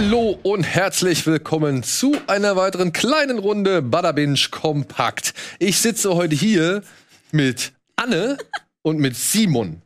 Hallo und herzlich willkommen zu einer weiteren kleinen Runde Badabinch Kompakt. Ich sitze heute hier mit Anne und mit Simon.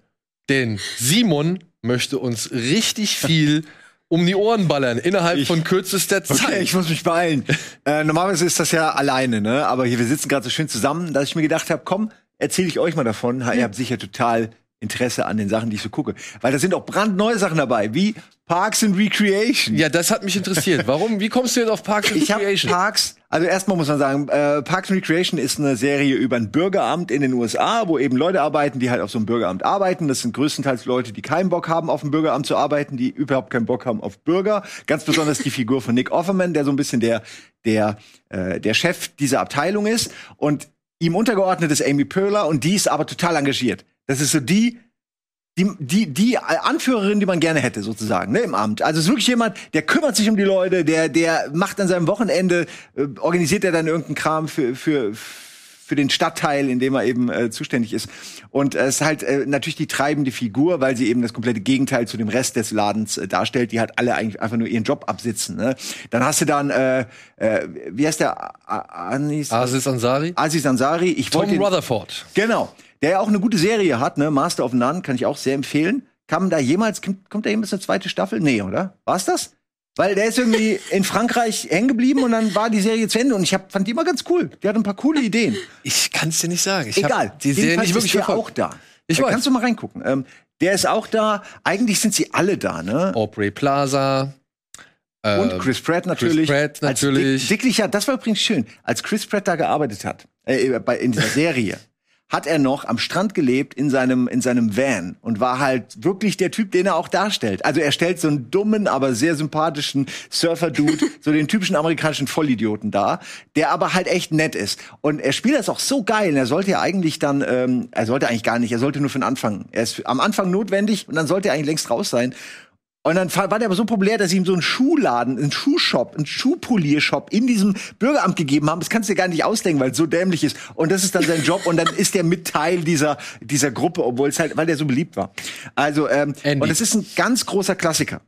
Denn Simon möchte uns richtig viel um die Ohren ballern innerhalb Ich- von kürzester Zeit. Okay, ich muss mich beeilen. äh, normalerweise ist das ja alleine, ne? Aber hier, wir sitzen gerade so schön zusammen, dass ich mir gedacht habe, komm, erzähle ich euch mal davon. Ihr habt sicher total Interesse an den Sachen, die ich so gucke. Weil da sind auch brandneue Sachen dabei, wie Parks and Recreation. Ja, das hat mich interessiert. Warum? Wie kommst du jetzt auf Parks and Ich habe Recreation? Parks, also erstmal muss man sagen, äh, Parks and Recreation ist eine Serie über ein Bürgeramt in den USA, wo eben Leute arbeiten, die halt auf so einem Bürgeramt arbeiten. Das sind größtenteils Leute, die keinen Bock haben, auf dem Bürgeramt zu arbeiten, die überhaupt keinen Bock haben auf Bürger. Ganz besonders die Figur von Nick Offerman, der so ein bisschen der, der, äh, der Chef dieser Abteilung ist. Und ihm untergeordnet ist Amy Poehler und die ist aber total engagiert. Das ist so die, die, die, die Anführerin, die man gerne hätte, sozusagen, ne, im Amt. Also es ist wirklich jemand, der kümmert sich um die Leute, der, der macht an seinem Wochenende, äh, organisiert er dann irgendeinen Kram für, für, für den Stadtteil, in dem er eben äh, zuständig ist. Und es ist halt äh, natürlich die treibende Figur, weil sie eben das komplette Gegenteil zu dem Rest des Ladens äh, darstellt, die halt alle eigentlich einfach nur ihren Job absitzen. Ne? Dann hast du dann, äh, äh, wie heißt der? Anis, Aziz Ansari? Aziz Ansari. Ich Tom Rutherford. Genau. Der ja auch eine gute Serie hat, ne? Master of None, kann ich auch sehr empfehlen. Kam da jemals, kommt, da jemals eine zweite Staffel? Nee, oder? War's das? Weil der ist irgendwie in Frankreich hängen geblieben und dann war die Serie zu Ende und ich hab, fand die immer ganz cool. Die hat ein paar coole Ideen. Ich kann es dir nicht sagen. Ich Egal. die Serie nicht wirklich ist der verfolgt. auch da. Ich da weiß. Kannst du mal reingucken. Ähm, der ist auch da. Eigentlich sind sie alle da, ne? Aubrey Plaza. Und ähm, Chris Pratt natürlich. Pratt natürlich. Als dick, dicklicher, das war übrigens schön. Als Chris Pratt da gearbeitet hat, äh, bei, in dieser Serie, hat er noch am Strand gelebt in seinem, in seinem Van und war halt wirklich der Typ, den er auch darstellt. Also er stellt so einen dummen, aber sehr sympathischen Surfer-Dude, so den typischen amerikanischen Vollidioten dar, der aber halt echt nett ist. Und er spielt das auch so geil. Und er sollte ja eigentlich dann, ähm, er sollte eigentlich gar nicht, er sollte nur für den Anfang. Er ist am Anfang notwendig und dann sollte er eigentlich längst raus sein. Und dann war der aber so populär, dass sie ihm so einen Schuhladen, einen Schuhshop, einen Schuhpoliershop in diesem Bürgeramt gegeben haben. Das kannst du dir gar nicht ausdenken, weil es so dämlich ist. Und das ist dann sein Job und dann ist er mit Teil dieser, dieser Gruppe, obwohl es halt, weil der so beliebt war. Also, ähm, Andy. und es ist ein ganz großer Klassiker,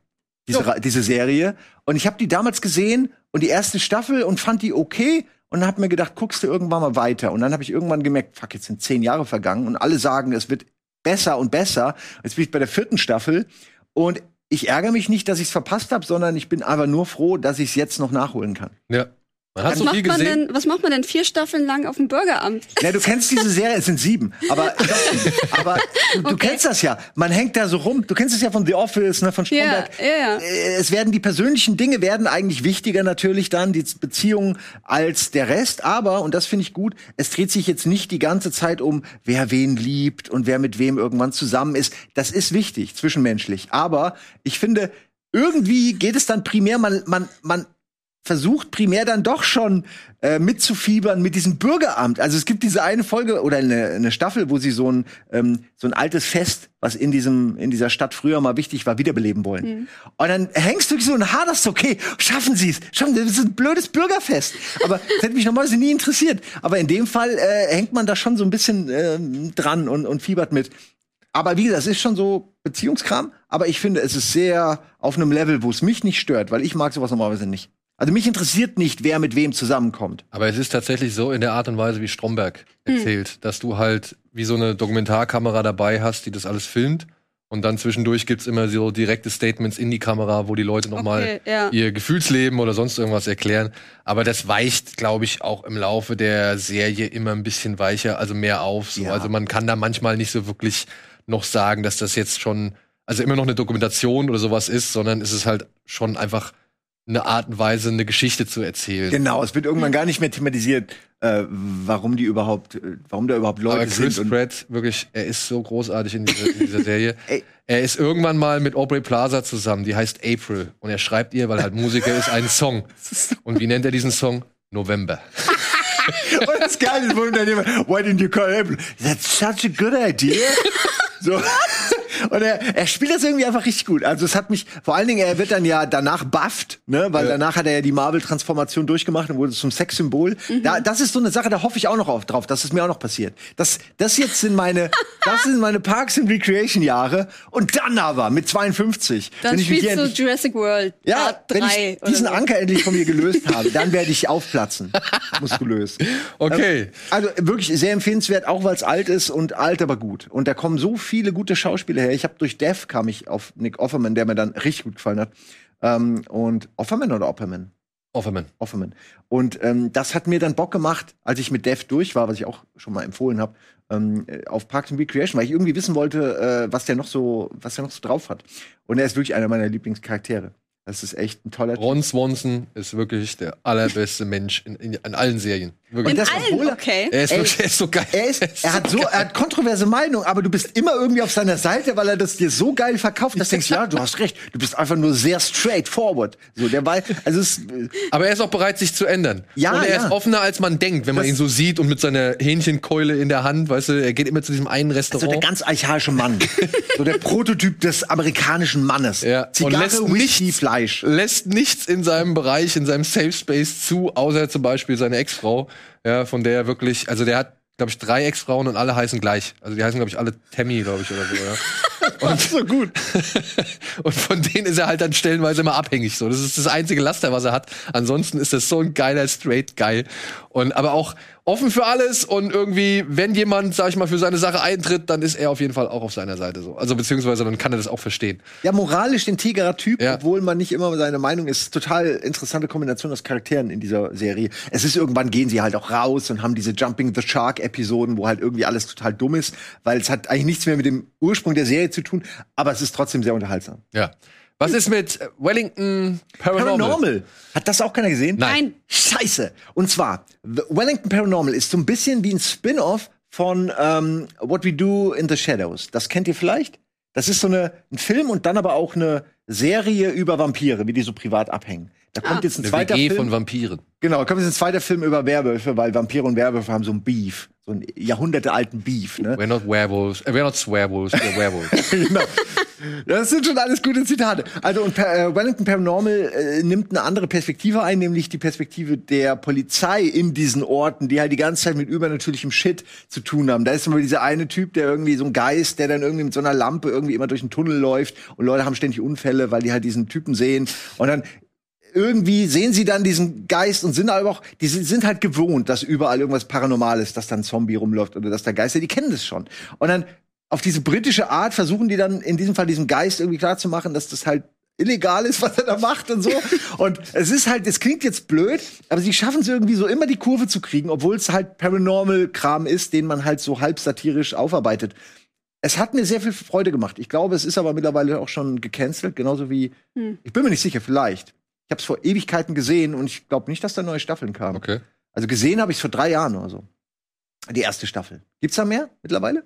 diese, Ra- diese Serie. Und ich habe die damals gesehen und die erste Staffel und fand die okay. Und dann hab mir gedacht, guckst du irgendwann mal weiter. Und dann habe ich irgendwann gemerkt, fuck, jetzt sind zehn Jahre vergangen und alle sagen, es wird besser und besser. Jetzt bin ich bei der vierten Staffel und ich ärgere mich nicht, dass ich es verpasst habe, sondern ich bin einfach nur froh, dass ich es jetzt noch nachholen kann. Ja. Man hat Was so macht, viel man gesehen. denn, was macht man denn vier Staffeln lang auf dem Bürgeramt? Ja, du kennst diese Serie, es sind sieben, aber, aber du, du Okay. kennst das ja. Man hängt da so rum. Du kennst es ja von The Office, ne, von Ja, Stromberg. ja, ja. Äh, Es werden die persönlichen Dinge werden eigentlich wichtiger natürlich dann, die Beziehungen als der Rest. Aber, und das finde ich gut, es dreht sich jetzt nicht die ganze Zeit um, wer wen liebt und wer mit wem irgendwann zusammen ist. Das ist wichtig, zwischenmenschlich. Aber ich finde, irgendwie geht es dann primär, man, man, man versucht primär dann doch schon äh, mitzufiebern mit diesem Bürgeramt. Also es gibt diese eine Folge oder eine, eine Staffel, wo sie so ein ähm, so ein altes Fest, was in diesem in dieser Stadt früher mal wichtig war, wiederbeleben wollen. Und dann hängst du so und haderst, okay, schaffen sie es, schaffen sie es, das ist ein blödes Bürgerfest. Aber das hätte mich normalerweise nie interessiert. Aber in dem Fall äh, hängt man da schon so ein bisschen ähm, dran und, und fiebert mit. Aber wie gesagt, es ist schon so Beziehungskram, aber ich finde, es ist sehr auf einem Level, wo es mich nicht stört, weil ich mag sowas normalerweise nicht. Also mich interessiert nicht, wer mit wem zusammenkommt. Aber es ist tatsächlich so in der Art und Weise, wie Stromberg Hm. erzählt, dass du halt wie so eine Dokumentarkamera dabei hast, die das alles filmt. Und dann zwischendurch gibt's immer so direkte Statements in die Kamera, wo die Leute nochmal Okay, ja. ihr Gefühlsleben oder sonst irgendwas erklären. Aber das weicht, glaube ich, auch im Laufe der Serie immer ein bisschen weicher, also mehr auf. So. Ja. Also man kann da manchmal nicht so wirklich noch sagen, dass das jetzt schon, also immer noch eine Dokumentation oder sowas ist, sondern es ist halt schon einfach eine Art und Weise, eine Geschichte zu erzählen. Genau, es wird irgendwann gar nicht mehr thematisiert, äh, warum die überhaupt, äh, warum da überhaupt Leute Aber Chris sind. Pratt, wirklich, er ist so großartig in dieser, in dieser Serie. Ey. Er ist irgendwann mal mit Aubrey Plaza zusammen, die heißt April. Und er schreibt ihr, weil er halt Musiker ist, einen Song. Und wie nennt er diesen Song? November. Und das Geile ist, wo dann jemand, why didn't you call April? That's such a good idea. so. Und er, er spielt das irgendwie einfach richtig gut. Also es hat mich, vor allen Dingen, er wird dann ja danach bufft, ne? Weil Ja. danach hat er ja die Marvel-Transformation durchgemacht und wurde zum Sexsymbol. Da, das ist so eine Sache, da hoffe ich auch noch auf, drauf, dass es mir auch noch passiert. Das, das jetzt sind meine, das sind meine Parks and Recreation Jahre. Und dann aber mit 52. Dann wenn ich spielst du endlich- Jurassic World ja, wenn 3 ich diesen so. Anker endlich von mir gelöst habe, dann werde ich aufplatzen. Muskulös. Okay. Also wirklich sehr empfehlenswert, auch weil es alt ist und alt, aber gut. Und da kommen so viele gute Schauspieler her. Ich habe durch Death kam ich auf Nick Offerman, der mir dann richtig gut gefallen hat. Ähm, und Offerman oder Opperman? Offerman. Offerman. Und ähm, das hat mir dann Bock gemacht, als ich mit Dev durch war, was ich auch schon mal empfohlen habe, ähm, äh, auf Parks and Recreation, weil ich irgendwie wissen wollte, äh, was der noch so, was der noch so drauf hat. Und er ist wirklich einer meiner Lieblingscharaktere. Das ist echt ein toller Typ. Ron Swanson ist wirklich der allerbeste Mensch in, in, in allen Serien. Wirklich. In das, allen, obwohl er- okay. Er ist Ey, wirklich er ist so geil. Er, ist, er, hat so, er hat kontroverse Meinung, aber du bist immer irgendwie auf seiner Seite, weil er das dir so geil verkauft, dass du denkst, ja, du hast recht, du bist einfach nur sehr straightforward. So, der war, also es, Aber er ist auch bereit, sich zu ändern. Ja, und er ja. ist offener, als man denkt, wenn man Das- ihn so sieht und mit seiner Hähnchenkeule in der Hand, weißt du, er geht immer zu diesem einen so der Restaurant. ganz archaische Mann. so der Prototyp des amerikanischen Mannes. ja, und Zigarre, lässt Whisky, nichts, Fleisch. lässt nichts in seinem Bereich, in seinem Safe Space zu, außer zum Beispiel seine Ex-Frau, ja, von der er wirklich, also der hat, glaube ich, drei Ex-Frauen und alle heißen gleich. Also die heißen, glaube ich, alle Tammy, glaube ich, oder so, ja. Und so gut. Und von denen ist er halt dann stellenweise immer abhängig. So, das ist das einzige Laster, was er hat. Ansonsten ist das so ein geiler straight geil. Und aber auch offen für alles und irgendwie, wenn jemand, sag ich mal, für seine Sache eintritt, dann ist er auf jeden Fall auch auf seiner Seite so. Also beziehungsweise dann kann er das auch verstehen. Ja, moralisch integerer Typ, Ja. obwohl man nicht immer seine Meinung ist. Total interessante Kombination aus Charakteren in dieser Serie. Es ist irgendwann gehen sie halt auch raus und haben diese Jumping the Shark Episoden, wo halt irgendwie alles total dumm ist, weil es hat eigentlich nichts mehr mit dem Ursprung der Serie zu tun, aber es ist trotzdem sehr unterhaltsam. Ja. Was ist mit äh, Wellington Paranormal? Paranormal. Hat das auch keiner gesehen? Nein. Scheiße. Und zwar, Wellington Paranormal ist so ein bisschen wie ein Spin-off von ähm, What We Do in the Shadows. Das kennt ihr vielleicht? Das ist so eine, ein Film und dann aber auch eine Serie über Vampire, wie die so privat abhängen. Da kommt Ah. jetzt ein zweiter WG Film. von Vampiren. Genau, da kommt jetzt ein zweiter Film über Werwölfe, weil Vampire und Werwölfe haben so ein Beef. So einen jahrhundertealten Beef, ne? We're not werewolves. Äh, we're not swearwolves, we're werewolves. genau. Das sind schon alles gute Zitate. Also und äh, Wellington Paranormal äh, nimmt eine andere Perspektive ein, nämlich die Perspektive der Polizei in diesen Orten, die halt die ganze Zeit mit übernatürlichem Shit zu tun haben. Da ist immer dieser eine Typ, der irgendwie so ein Geist, der dann irgendwie mit so einer Lampe irgendwie immer durch einen Tunnel läuft und Leute haben ständig Unfälle, weil die halt diesen Typen sehen und dann irgendwie sehen sie dann diesen Geist und sind aber auch, die sind halt gewohnt, dass überall irgendwas Paranormales, dass da ein Zombie rumläuft oder dass da Geister, die kennen das schon. Und dann auf diese britische Art versuchen die dann in diesem Fall diesem Geist irgendwie klarzumachen, dass das halt illegal ist, was er da macht und so. Und es ist halt, es klingt jetzt blöd, aber sie schaffen es irgendwie so immer die Kurve zu kriegen, obwohl es halt Paranormal-Kram ist, den man halt so halb satirisch aufarbeitet. Es hat mir sehr viel Freude gemacht. Ich glaube, es ist aber mittlerweile auch schon gecancelt, genauso wie, Hm. ich bin mir nicht sicher, vielleicht. Ich habe es vor Ewigkeiten gesehen und ich glaube nicht, dass da neue Staffeln kamen. Okay. Also gesehen habe ich es vor drei Jahren oder so. Die erste Staffel. Gibt's da mehr mittlerweile?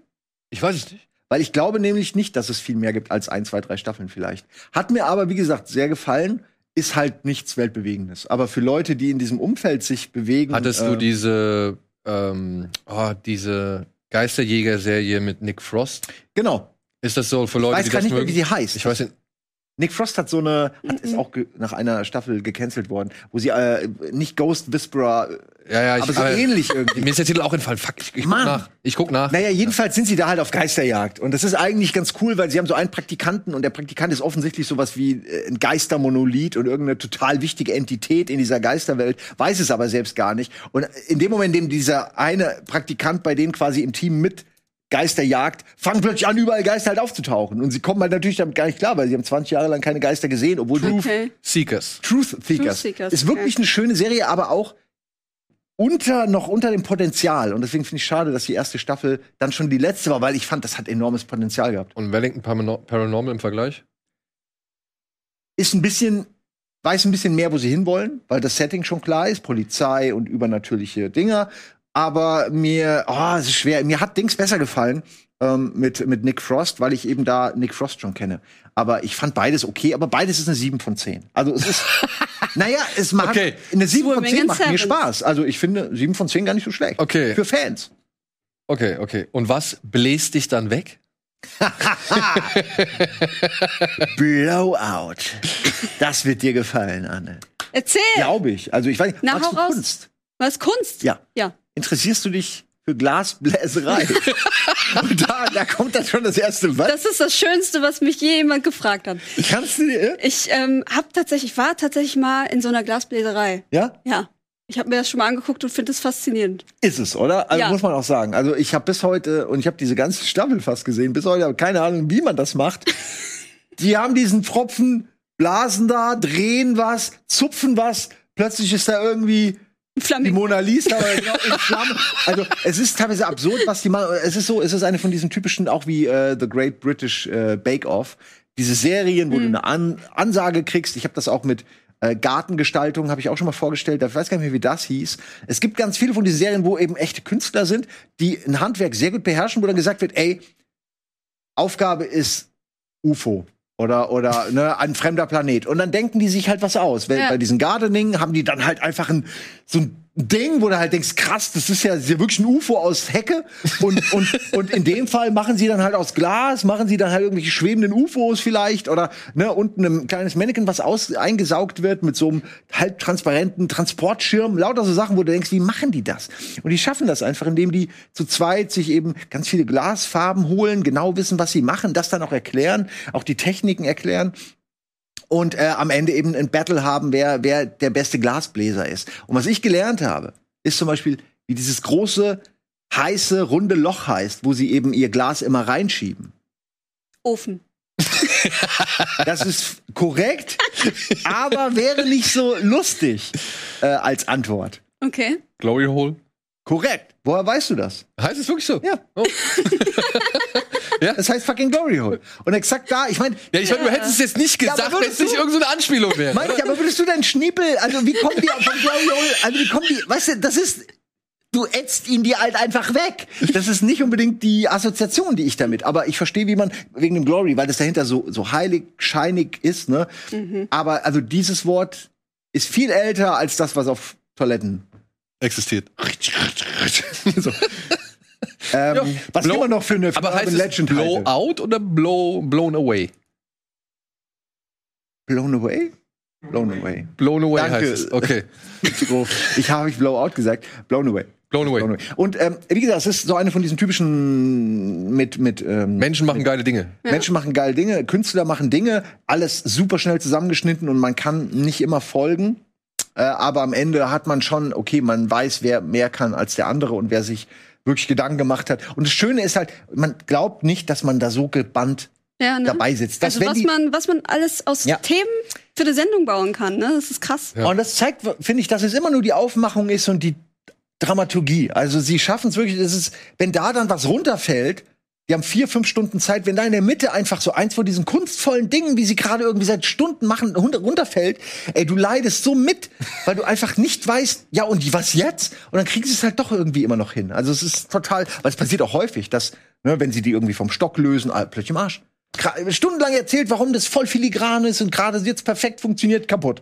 Ich weiß es nicht. Weil ich glaube nämlich nicht, dass es viel mehr gibt als ein, zwei, drei Staffeln vielleicht. Hat mir aber, wie gesagt, sehr gefallen. Ist halt nichts Weltbewegendes. Aber für Leute, die in diesem Umfeld sich bewegen. Hattest äh, du diese, ähm, oh, diese Geisterjäger-Serie mit Nick Frost? Genau. Ist das so für Ich Leute, weiß die gar nicht mehr, mögen? wie sie heißt. Ich weiß nicht. Nick Frost hat so eine, hat, ist auch ge- nach einer Staffel gecancelt worden, wo sie äh, nicht Ghost Whisperer, Ja, ja, ich, aber so ähnlich irgendwie. Mir ist der Titel auch entfallen. Fuck, ich, ich guck Mann. nach. Ich guck nach. Naja, jedenfalls sind sie da halt auf Geisterjagd. Und das ist eigentlich ganz cool, weil sie haben so einen Praktikanten und der Praktikant ist offensichtlich sowas wie äh, ein Geistermonolith und irgendeine total wichtige Entität in dieser Geisterwelt, weiß es aber selbst gar nicht. Und in dem Moment, in dem dieser eine Praktikant bei denen quasi im Team mit Geisterjagd, fangen plötzlich an, überall Geister halt aufzutauchen. Und sie kommen halt natürlich damit gar nicht klar, weil sie haben 20 Jahre lang keine Geister gesehen, obwohl die Okay. Seekers. Truth Seekers. Truth Seekers, ist wirklich okay. eine schöne Serie, aber auch unter noch unter dem Potenzial und deswegen finde ich schade, dass die erste Staffel dann schon die letzte war, weil ich fand, das hat enormes Potenzial gehabt. Und Wellington Parano- Paranormal im Vergleich? Ist ein bisschen weiß ein bisschen mehr, wo sie hinwollen, weil das Setting schon klar ist, Polizei und übernatürliche Dinger, aber mir oh, es ist schwer, mir hat Dings besser gefallen. Ähm, mit, mit Nick Frost, weil ich eben da Nick Frost schon kenne. Aber ich fand beides okay, aber beides ist eine 7 von 10. Also es ist, naja, es macht, Okay. eine 7 von Swimming 10 in macht mir. Spaß. Also ich finde 7 von 10 gar nicht so schlecht. Okay. Für Fans. Okay, okay. Und was bläst dich dann weg? Blowout. Das wird dir gefallen, Anne. Erzähl! Glaube ich. Also ich weiß nicht, Na, magst hau du raus. Kunst? Was Kunst? Ja. Ja. Interessierst du dich für Glasbläserei? Und da, da kommt dann schon das erste Was? Das ist das Schönste, was mich je jemand gefragt hat. Kannst du dir? Ich ähm, hab tatsächlich, war tatsächlich mal in so einer Glasbläserei. Ja? Ja. Ich habe mir das schon mal angeguckt und finde es faszinierend. Ist es, oder? Also Ja. muss man auch sagen. Also ich habe bis heute, und ich habe diese ganze Staffel fast gesehen, bis heute habe keine Ahnung, wie man das macht. Die haben diesen Pfropfen, blasen da, drehen was, zupfen was, plötzlich ist da irgendwie die Flamingo. Mona Lisa oder genau in Flammen. Also es ist teilweise absurd, was die machen. Es ist so, es ist eine von diesen typischen, auch wie äh, The Great British äh, Bake Off, diese Serien, wo du eine An Ansage kriegst. Ich habe das auch mit äh, Gartengestaltung, habe ich auch schon mal vorgestellt. Ich weiß gar nicht mehr, wie das hieß. Es gibt ganz viele von diesen Serien, wo eben echte Künstler sind, die ein Handwerk sehr gut beherrschen, wo dann gesagt wird, ey, Aufgabe ist UFO. Oder, oder ne, ein fremder Planet. Und dann denken die sich halt was aus. Weil Ja. Bei diesen Gardening haben die dann halt einfach ein, so ein Ding, wo du halt denkst, krass, das ist ja, das ist ja wirklich ein UFO aus Hecke. Und, und, und in dem Fall machen sie dann halt aus Glas, machen sie dann halt irgendwelche schwebenden UFOs vielleicht oder ne, unten ein kleines Mannequin, was aus, eingesaugt wird mit so einem halbtransparenten Transportschirm. Lauter so Sachen, wo du denkst, wie machen die das? Und die schaffen das einfach, indem die zu zweit sich eben ganz viele Glasfarben holen, genau wissen, was sie machen, das dann auch erklären, auch die Techniken erklären und äh, am Ende eben ein Battle haben, wer, wer der beste Glasbläser ist. Und was ich gelernt habe, ist zum Beispiel, wie dieses große, heiße, runde Loch heißt, wo sie eben ihr Glas immer reinschieben. Ofen. Das ist korrekt, aber wäre nicht so lustig äh, als Antwort. Okay. Glory Hole. Korrekt. Woher weißt du das? Heißt es wirklich so? Ja. Oh. Das heißt fucking Glory Hole. Und exakt da, ich meine, Ja, ich meine, du hättest es jetzt nicht Ja, gesagt, wenn würdest es nicht irgendeine Anspielung wäre. Meine ich, aber würdest du deinen Schniepel, also wie kommen die von Glory Hole, also wie kommen die, weißt du, das ist, du ätzt ihn dir halt einfach weg. Das ist nicht unbedingt die Assoziation, die ich damit, aber ich verstehe, wie man, wegen dem Glory, weil das dahinter so, so heilig, scheinig ist, ne? Aber also dieses Wort ist viel älter als das, was auf Toiletten Existiert. so. Ähm, Ja, was blow- immer noch für eine Aber Urban heißt es Legend blow halte. out oder blow, blown away? Blown away? Blown away. Blown away Danke. heißt es. Okay. Ich habe ich Blowout gesagt. Blown away. Blown away. Blown away. Und ähm, wie gesagt, es ist so eine von diesen typischen mit mit ähm, Menschen machen geile Dinge. Menschen machen geile Dinge, Künstler machen Dinge, alles super schnell zusammengeschnitten und man kann nicht immer folgen. Äh, aber am Ende hat man schon, okay, man weiß, wer mehr kann als der andere und wer sich wirklich Gedanken gemacht hat. Und das Schöne ist halt, man glaubt nicht, dass man da so gebannt Ja, ne? dabei sitzt. Dass, Also wenn was die, man, was man alles aus Ja. Themen für eine Sendung bauen kann, ne? Das ist krass. Ja. Und das zeigt, finde ich, dass es immer nur die Aufmachung ist und die Dramaturgie. Also sie schaffen es wirklich, ist, wenn da dann was runterfällt, die haben vier, fünf Stunden Zeit, wenn da in der Mitte einfach so eins von diesen kunstvollen Dingen, wie sie gerade irgendwie seit Stunden machen, runter- runterfällt, ey, du leidest so mit, weil du einfach nicht weißt, ja und was jetzt? Und dann kriegen sie es halt doch irgendwie immer noch hin. Also es ist total, weil es passiert auch häufig, dass, ne, wenn sie die irgendwie vom Stock lösen, ah, plötzlich im Arsch. Stundenlang erzählt, warum das voll filigran ist und gerade jetzt perfekt funktioniert, kaputt.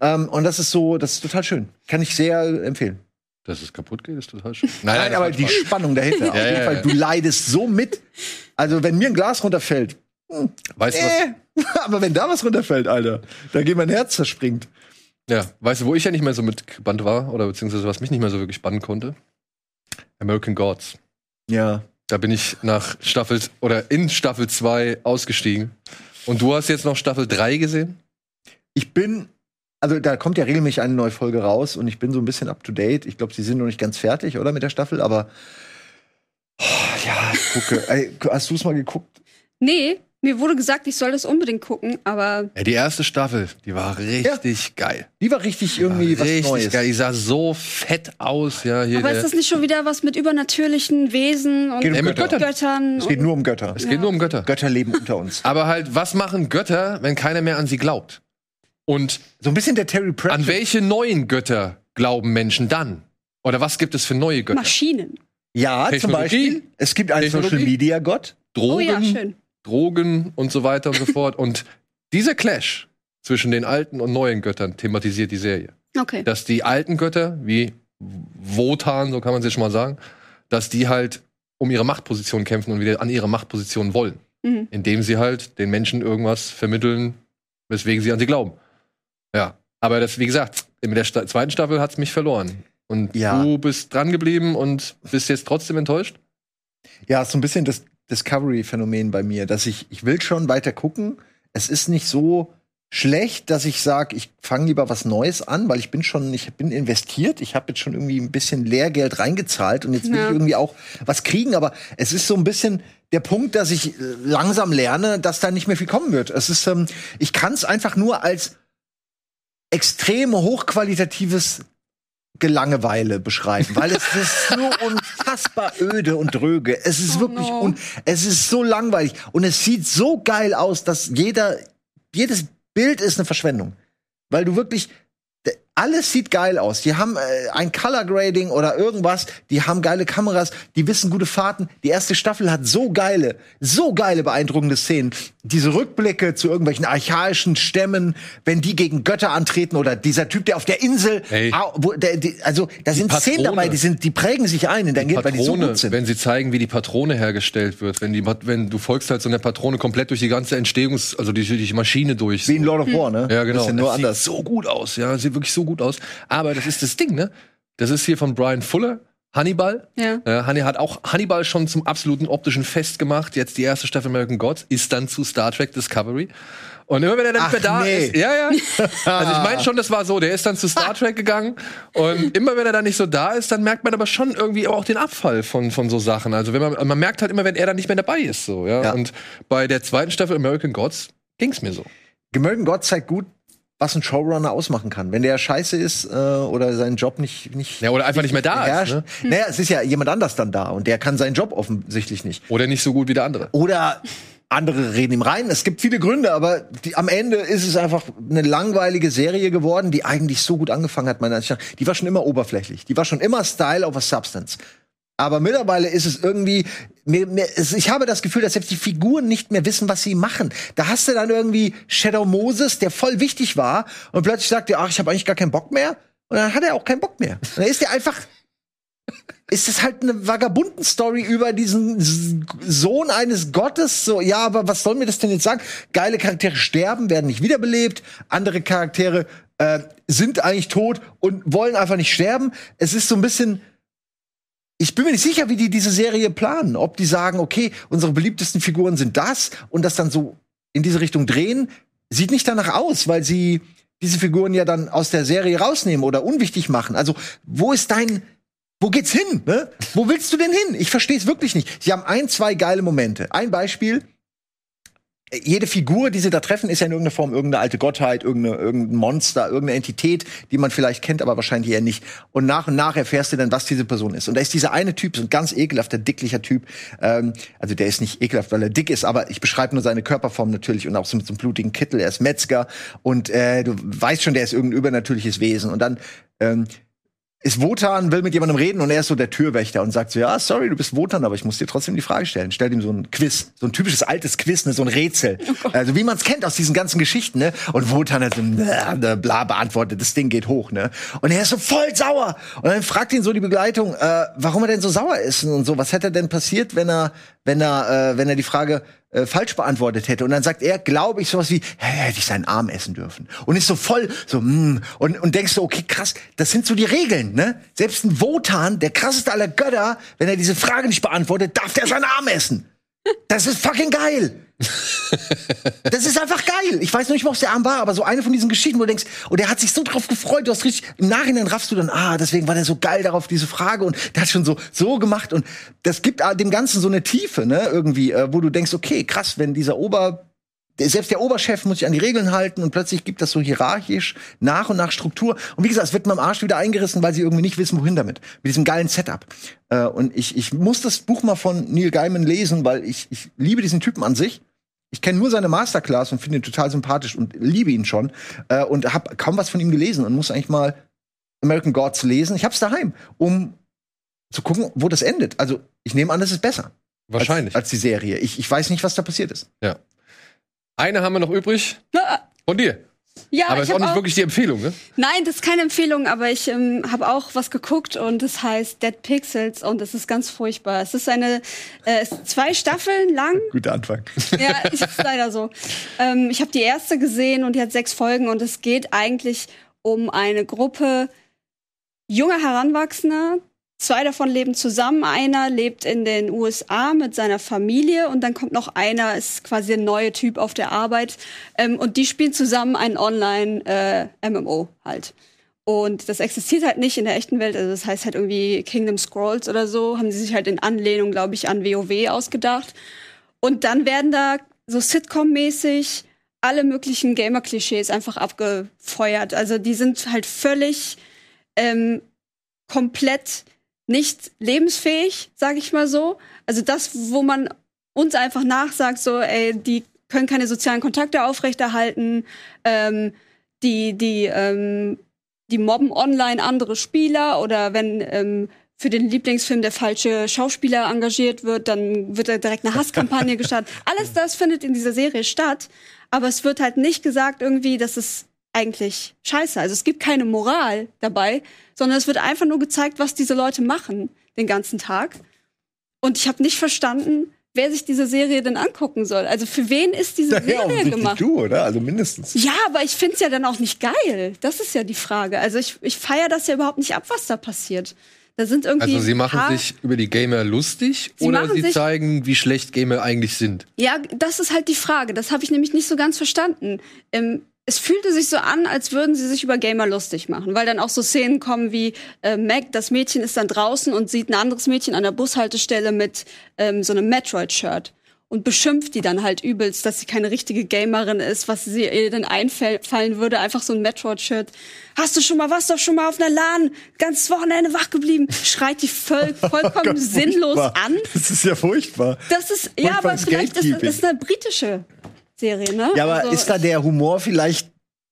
Ähm, und das ist so, das ist total schön. Kann ich sehr empfehlen. Dass es kaputt geht, ist total schön. Nein, das aber die. Spannung dahinter. Auf jeden Fall, du leidest so mit. Also, wenn mir ein Glas runterfällt, Weißt du, was, äh, aber wenn da was runterfällt, Alter, da geht mein Herz zerspringt. ja, weißt du, wo ich ja nicht mehr so mitgebannt war, oder beziehungsweise was mich nicht mehr so wirklich bannen konnte? American Gods. Ja. Da bin ich nach Staffel oder in Staffel 2 ausgestiegen. Und du hast jetzt noch Staffel 3 gesehen? Ich bin, also da kommt ja regelmäßig eine neue Folge raus und ich bin so ein bisschen up to date. Ich glaube, sie sind noch nicht ganz fertig, oder mit der Staffel, aber oh, ja, ich gucke. Ey, hast du es mal geguckt? Nee, mir wurde gesagt, ich soll das unbedingt gucken, aber Ja, die erste Staffel, die war richtig geil. Die war richtig irgendwie was richtig Neues. geil. Die sah so fett aus, ja. Hier aber ist das nicht schon wieder was mit übernatürlichen Wesen und Geht um Ja, mit Götter. Göttern. Göttern? Es geht nur um Götter. es geht nur um Götter. Götter leben unter uns. Aber halt, was machen Götter, wenn keiner mehr an sie glaubt? Und So ein bisschen der Terry Pratchett. an welche neuen Götter glauben Menschen dann? Oder was gibt es für neue Götter? Maschinen. Ja, zum. Beispiel. Es gibt einen Technologie. Social Media Gott. Drogen, Oh ja, schön. Drogen und so weiter und so fort. Und dieser Clash zwischen den alten und neuen Göttern thematisiert die Serie. Okay. Dass die alten Götter, wie Wotan, so kann man sie schon mal sagen, dass die halt um ihre Machtposition kämpfen und wieder an ihre Machtposition wollen. Mhm. Indem sie halt den Menschen irgendwas vermitteln, weswegen sie an sie glauben. Ja. Aber das, wie gesagt, mit der Sta zweiten Staffel hat's mich verloren. Und Ja. du bist dran geblieben und bist jetzt trotzdem enttäuscht? Ja, ist so ein bisschen das Discovery-Phänomen bei mir, dass ich, ich will schon weiter gucken. Es ist nicht so schlecht, dass ich sage, ich fange lieber was Neues an, weil ich bin schon, ich bin investiert, ich habe jetzt schon irgendwie ein bisschen Lehrgeld reingezahlt und jetzt will Ja. ich irgendwie auch was kriegen, aber es ist so ein bisschen der Punkt, dass ich äh, langsam lerne, dass da nicht mehr viel kommen wird. Es ist, ähm, ich kann es einfach nur als extrem hochqualitatives Gelangeweile beschreiben, weil es ist so unfassbar öde und dröge. Es ist Oh wirklich no. un es ist so langweilig und es sieht so geil aus, dass jeder jedes Bild ist eine Verschwendung, weil du wirklich alles sieht geil aus. Die haben äh, ein Color Grading oder irgendwas, die haben geile Kameras, die wissen gute Fahrten. Die erste Staffel hat so geile, so geile beeindruckende Szenen. Diese Rückblicke zu irgendwelchen archaischen Stämmen, wenn die gegen Götter antreten oder dieser Typ, der auf der Insel, Ey. au- wo, der, die, also da sind Szenen Patrone. dabei, die sind, die prägen sich ein in dein Gehirn, weil die so gut sind. wenn sie zeigen, wie die Patrone hergestellt wird, wenn die, wenn du folgst halt so einer Patrone komplett durch die ganze Entstehungs-, also die, die Maschine durch. Wie in Lord of War, ne? Ja, genau. Bisschen nur das anders. Sieht so gut aus, ja, sieht wirklich so gut aus. Aber das ist das Ding, ne? Das ist hier von Brian Fuller, Hannibal. Ja. Äh, Hanni hat auch Hannibal schon zum absoluten optischen Fest gemacht. Jetzt die erste Staffel American Gods ist dann zu Star Trek Discovery. Und immer wenn er dann Ach, nicht mehr da nee. ist, ja, ja. Also ich meine schon, das war so. Der ist dann zu Star Trek gegangen und immer wenn er dann nicht so da ist, dann merkt man aber schon irgendwie auch den Abfall von von so Sachen. Also wenn man man merkt halt immer, wenn er dann nicht mehr dabei ist, so ja. Ja. Und bei der zweiten Staffel American Gods ging's mir so. Gemölken Gott zeigt gut, was ein Showrunner ausmachen kann. Wenn der scheiße ist äh, oder seinen Job nicht, nicht Ja, oder einfach nicht mehr da beherrscht. ist, ne? Naja, es ist ja jemand anders dann da und der kann seinen Job offensichtlich nicht. Oder nicht so gut wie der andere. Oder andere reden ihm rein. Es gibt viele Gründe, aber die, am Ende ist es einfach eine langweilige Serie geworden, die eigentlich so gut angefangen hat, meiner Ansicht nach. Die war schon immer oberflächlich. Die war schon immer Style over Substance. Aber mittlerweile ist es irgendwie, mir, mir, ich habe das Gefühl, dass selbst die Figuren nicht mehr wissen, was sie machen. Da hast du dann irgendwie Shadow Moses, der voll wichtig war, und plötzlich sagt er, ach, ich habe eigentlich gar keinen Bock mehr. Und dann hat er auch keinen Bock mehr. Und dann ist er einfach ist es halt eine Vagabunden-Story über diesen Sohn eines Gottes. So, ja, aber was soll mir das denn jetzt sagen? Geile Charaktere sterben, werden nicht wiederbelebt. Andere Charaktere äh, sind eigentlich tot und wollen einfach nicht sterben. Es ist so ein bisschen. Ich bin mir nicht sicher, wie die diese Serie planen. Ob die sagen, okay, unsere beliebtesten Figuren sind das und das dann so in diese Richtung drehen. Sieht nicht danach aus, weil sie diese Figuren ja dann aus der Serie rausnehmen oder unwichtig machen. Also, wo ist dein, wo geht's hin? Ne? Wo willst du denn hin? Ich verstehe es wirklich nicht. Sie haben ein, zwei geile Momente. Ein Beispiel. Jede Figur, die sie da treffen, ist ja in irgendeiner Form irgendeine alte Gottheit, irgendeine, irgendein Monster, irgendeine Entität, die man vielleicht kennt, aber wahrscheinlich eher nicht. Und nach und nach erfährst du dann, was diese Person ist. Und da ist dieser eine Typ, so ein ganz ekelhafter, dicklicher Typ. Ähm, also der ist nicht ekelhaft, weil er dick ist, aber ich beschreibe nur seine Körperform natürlich und auch so mit so einem blutigen Kittel. Er ist Metzger und äh, du weißt schon, der ist irgendein übernatürliches Wesen. Und dann ähm, ist Wotan, will mit jemandem reden und er ist so der Türwächter und sagt so, ja, sorry, du bist Wotan, aber ich muss dir trotzdem die Frage stellen. Stellt ihm so ein Quiz, so ein typisches altes Quiz, ne, so ein Rätsel. also wie man es kennt aus diesen ganzen Geschichten, ne? Und Wotan hat so bla, bla beantwortet, das Ding geht hoch, ne? Und er ist so voll sauer. Und dann fragt ihn so die Begleitung, äh, warum er denn so sauer ist und so. Was hätte denn passiert, wenn er, wenn er, äh, wenn er die Frage äh, falsch beantwortet hätte. Und dann sagt er, glaube ich, sowas wie, ja, hätte ich seinen Arm essen dürfen. Und ist so voll, so, mm, und, und denkst du, okay, krass, das sind so die Regeln, ne? Selbst ein Wotan, der krasseste aller Götter, wenn er diese Frage nicht beantwortet, darf der seinen Arm essen. Das ist fucking geil. Das ist einfach geil. Ich weiß noch nicht, mal, ob es der Arm war, aber so eine von diesen Geschichten, wo du denkst, und der hat sich so drauf gefreut, du hast richtig, im Nachhinein raffst du dann, ah, deswegen war der so geil darauf, diese Frage, und der hat schon so, so gemacht, und das gibt dem Ganzen so eine Tiefe, ne, irgendwie, äh, wo du denkst, okay, krass, wenn dieser Ober, selbst der Oberchef muss sich an die Regeln halten und plötzlich gibt das so hierarchisch nach und nach Struktur. Und wie gesagt, es wird mir am Arsch wieder eingerissen, weil sie irgendwie nicht wissen, wohin damit. Mit diesem geilen Setup. Äh, und ich, ich muss das Buch mal von Neil Gaiman lesen, weil ich, ich liebe diesen Typen an sich. Ich kenne nur seine Masterclass und finde ihn total sympathisch und liebe ihn schon. Äh, und habe kaum was von ihm gelesen und muss eigentlich mal American Gods lesen. Ich hab's daheim, um zu gucken, wo das endet. Also ich nehme an, das ist besser. Wahrscheinlich. Als, als die Serie. Ich, ich weiß nicht, was da passiert ist. ja. Eine haben wir noch übrig. Von dir. Ja, Aber ich ist auch nicht wirklich die Empfehlung, ne? Nein, das ist keine Empfehlung, aber ich ähm, habe auch was geguckt und das heißt Dead Pixels und es ist ganz furchtbar. Es ist eine, äh, es ist zwei Staffeln lang. Guter Anfang. Ja, ist leider so. Ähm, ich habe die erste gesehen und die hat sechs Folgen und es geht eigentlich um eine Gruppe junger Heranwachsender. Zwei davon leben zusammen. Einer lebt in den USA mit seiner Familie und dann kommt noch einer, ist quasi der neue Typ auf der Arbeit. Ähm, und die spielen zusammen ein Online-MMO halt. Und das existiert halt nicht in der echten Welt. Also das heißt halt irgendwie Kingdom Scrolls oder so. Haben sie sich halt in Anlehnung, glaube ich, an WoW ausgedacht. Und dann werden da so Sitcom-mäßig alle möglichen Gamer-Klischees einfach abgefeuert. Also die sind halt völlig ähm, komplett nicht lebensfähig, sag ich mal so. Also das, wo man uns einfach nachsagt, so, ey, die können keine sozialen Kontakte aufrechterhalten, ähm, die, die, ähm, die mobben online andere Spieler oder wenn ähm, für den Lieblingsfilm der falsche Schauspieler engagiert wird, dann wird da direkt eine Hasskampagne gestartet. Alles das findet in dieser Serie statt, aber es wird halt nicht gesagt irgendwie, dass es eigentlich scheiße. Also es gibt keine Moral dabei, sondern es wird einfach nur gezeigt, was diese Leute machen den ganzen Tag. Und ich habe nicht verstanden, wer sich diese Serie denn angucken soll. Also für wen ist diese Daher Serie gemacht? du, oder? Also mindestens. Ja, aber ich find's ja dann auch nicht geil. Das ist ja die Frage. Also ich, ich feiere das ja überhaupt nicht ab, was da passiert. Da sind irgendwie. Also sie machen sich über die Gamer lustig Sie oder sie zeigen, wie schlecht Gamer eigentlich sind. Ja, das ist halt die Frage. Das habe ich nämlich nicht so ganz verstanden. Ähm, es fühlte sich so an, als würden sie sich über Gamer lustig machen, weil dann auch so Szenen kommen wie äh, Mac, das Mädchen ist dann draußen und sieht ein anderes Mädchen an der Bushaltestelle mit ähm, so einem Metroid-Shirt und beschimpft die dann halt übelst, dass sie keine richtige Gamerin ist, was sie ihr denn einfallen würde, einfach so ein Metroid-Shirt. Hast du schon mal, was doch schon mal auf einer LAN, ganzes Wochenende wach geblieben? Schreit die voll, vollkommen sinnlos Furchtbar. an. Das ist ja furchtbar. Das ist, ja, aber vielleicht ist es eine britische Serie, ne? Ja, aber Also, ist da der Humor vielleicht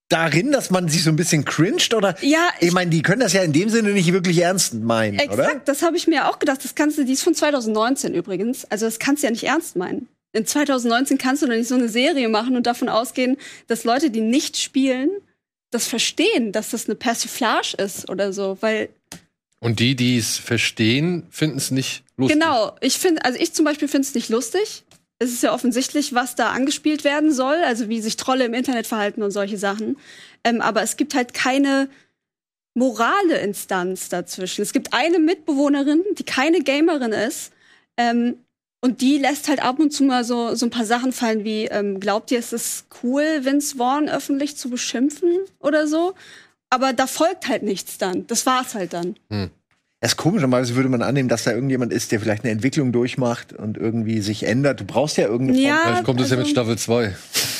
darin, dass man sich so ein bisschen cringed oder? Ja, ich ich- meine, die können das ja in dem Sinne nicht wirklich ernst meinen, Exakt, oder? das habe ich mir auch gedacht. Das kannst du, die ist von 2019 übrigens. Also das kannst du ja nicht ernst meinen. In 2019 kannst du doch nicht so eine Serie machen und davon ausgehen, dass Leute, die nicht spielen, das verstehen, dass das eine Persiflage ist oder so, weil Und die, die es verstehen, finden es nicht lustig. Genau, ich finde, also ich zum Beispiel finde es nicht lustig. Es ist ja offensichtlich, was da angespielt werden soll, also wie sich Trolle im Internet verhalten und solche Sachen. Ähm, aber es gibt halt keine morale Instanz dazwischen. Es gibt eine Mitbewohnerin, die keine Gamerin ist. Ähm, und die lässt halt ab und zu mal so, so ein paar Sachen fallen wie, ähm, glaubt ihr, es ist cool, Vince Vaughn öffentlich zu beschimpfen oder so? Aber da folgt halt nichts dann. Das war's halt dann. Es ist komisch, normalerweise würde man annehmen, dass da irgendjemand ist, der vielleicht eine Entwicklung durchmacht und irgendwie sich ändert. Du brauchst ja irgendeine Form. Ja, Vielleicht kommt es ja mit also- Staffel 2.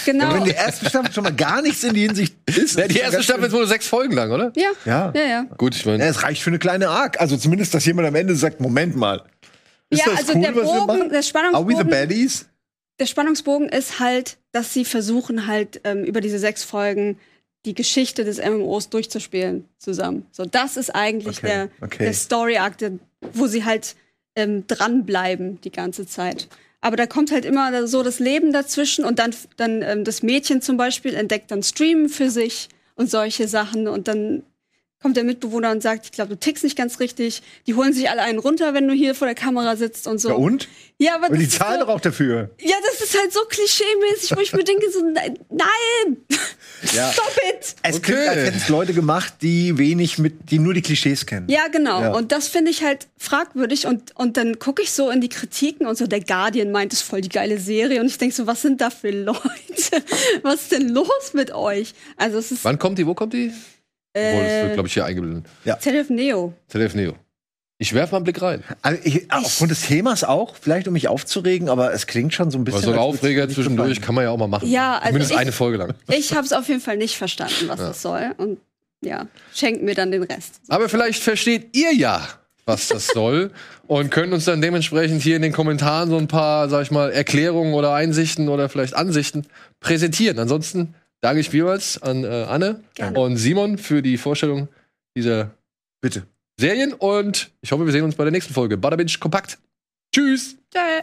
Genau. Ja, wenn die erste Staffel schon mal gar nichts in die Hinsicht ist. Ja, die erste Staffel ist wohl sechs Folgen lang, oder? ja. Ja. Ja, ja. Gut, ich Ja, meine, es reicht für eine kleine Arc. Also zumindest, dass jemand am Ende sagt, Moment mal. Ist Ja, das also cool, der was wir Bogen, machen? der Are we the Spannungsbogen, baddies? der Spannungsbogen ist halt, dass sie versuchen halt ähm, über diese sechs Folgen die Geschichte des MMOs durchzuspielen zusammen. So, das ist eigentlich Okay, der, okay. der Story-Arc, der- wo sie halt ähm, dranbleiben die ganze Zeit. Aber da kommt halt immer so das Leben dazwischen und dann, dann ähm, das Mädchen zum Beispiel entdeckt dann Streamen für sich und solche Sachen und dann kommt der Mitbewohner und sagt, ich glaube, du tickst nicht ganz richtig. Die holen sich alle einen runter, wenn du hier vor der Kamera sitzt und so. Ja, und? Ja, aber Und die zahlen so, doch auch dafür. Ja, das ist halt so klischee-mäßig, wo ich mir denke, so, nein, nein! Ja. Stop it! Es Okay. klingt, als hätten es Leute gemacht, die wenig mit, die nur die Klischees kennen. Ja, genau. Ja. Und das finde ich halt fragwürdig. Und, und dann gucke ich so in die Kritiken und so, der Guardian meint, es ist voll die geile Serie. Und ich denke so, was sind da für Leute? Was ist denn los mit euch? Also es ist wann kommt die? Wo kommt die? Obwohl, das wird, äh, glaube ich, hier eingeblendet. ZDF Neo. ZDF Neo. Ich werfe mal einen Blick rein. Also ich, aufgrund des Themas auch, vielleicht um mich aufzuregen, aber es klingt schon so ein bisschen. Weil so ein Aufreger zwischendurch kann man ja auch mal machen. Ja, also Zumindest ich- eine Folge lang. Ich habe es auf jeden Fall nicht verstanden, was das soll. Und ja, schenkt mir dann den Rest. Aber vielleicht versteht ihr ja, was das soll und könnt uns dann dementsprechend hier in den Kommentaren so ein paar, sag ich mal, Erklärungen oder Einsichten oder vielleicht Ansichten präsentieren. Ansonsten Danke ich vielmals an äh, Anne Gerne. und Simon für die Vorstellung dieser Bitte. Serien und ich hoffe, wir sehen uns bei der nächsten Folge. Badabinch kompakt. Tschüss. Tschö.